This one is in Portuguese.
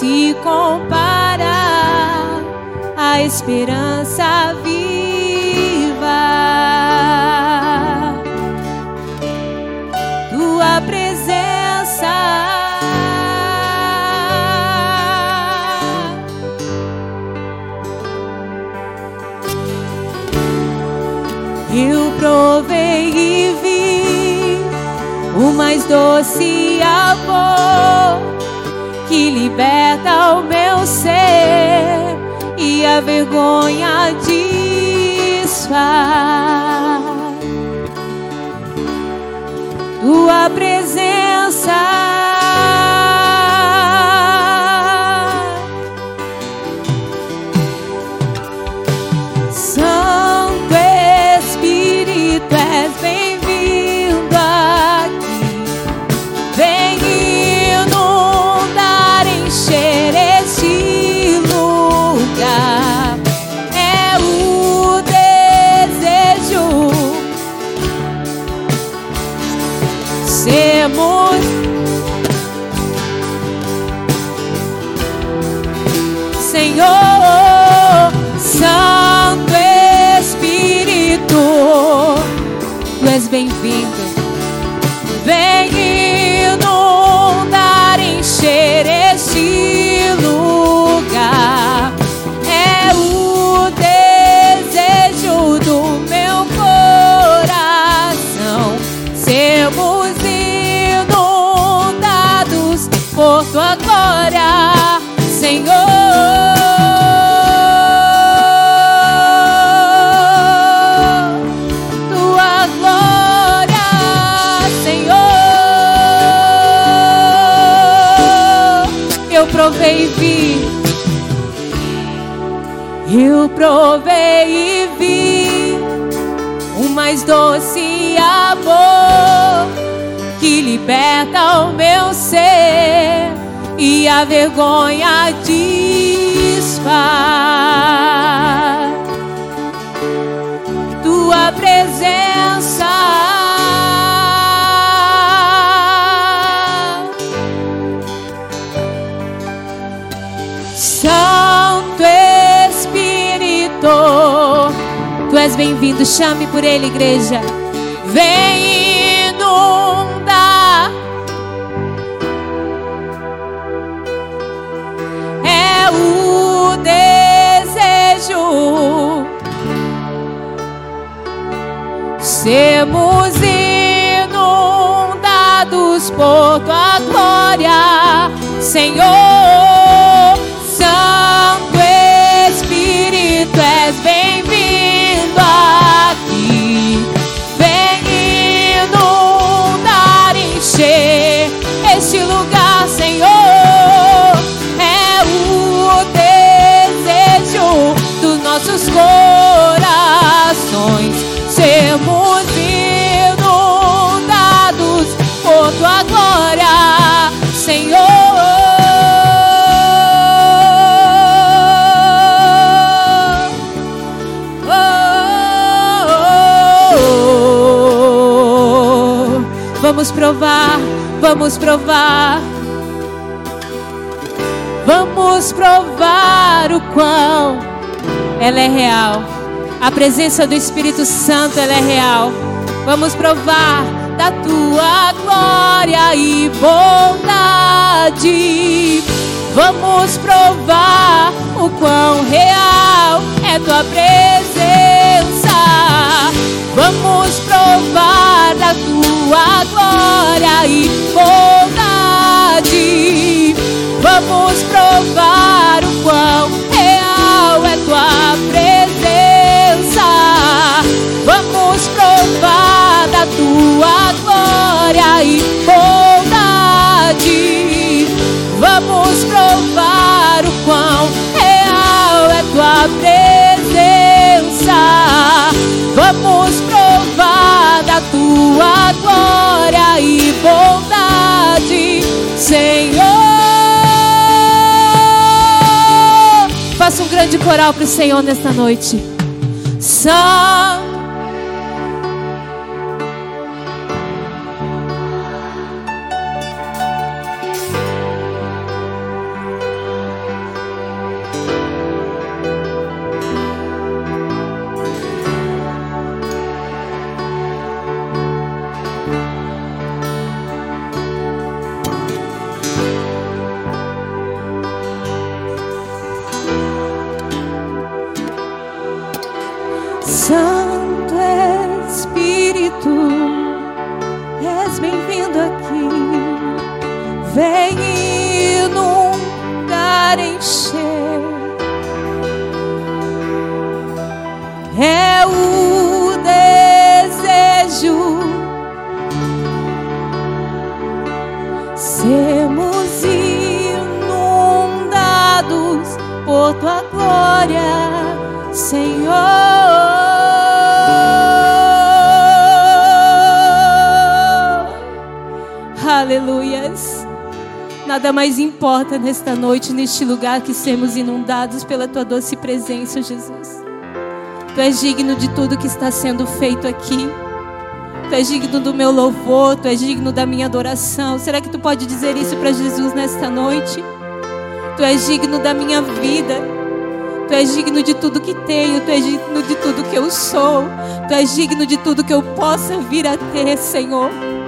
se compara à esperança viva. Tua presença. Eu provei e vi o mais doce que liberta o meu ser e a vergonha desfaz. Santo Espírito, tu és bem-vindo. Vem inundar, encher este lugar. É o desejo do meu coração. Sermos inundados por tua glória. Eu provei e vi o mais doce amor que liberta o meu ser e a vergonha desfaz. Tua presença. És bem-vindo. Chame por Ele, igreja. Vem inundar. É o desejo. Sermos inundados por tua glória, Senhor. Vamos provar, vamos provar. Vamos provar o quão ela é real. A presença do Espírito Santo, ela é real. Vamos provar da tua glória e bondade. Vamos provar o quão real é tua presença. Vamos provar tua glória e bondade. Vamos provar o quão real é tua presença. Vamos provar da tua glória e bondade. Vamos provar tua glória e bondade, Senhor. Faça um grande coral para o Senhor nesta noite. Santo. Santo Espírito, és bem-vindo aqui. Vem inundar, encher. É o desejo sermos inundados por tua glória, Senhor. Aleluias. Nada mais importa nesta noite, neste lugar, que sermos inundados pela tua doce presença, Jesus. Tu és digno de tudo que está sendo feito aqui. Tu és digno do meu louvor, tu és digno da minha adoração. Será que tu pode dizer isso para Jesus nesta noite? Tu és digno da minha vida. Tu és digno de tudo que tenho, tu és digno de tudo que eu sou. Tu és digno de tudo que eu possa vir a ter, Senhor.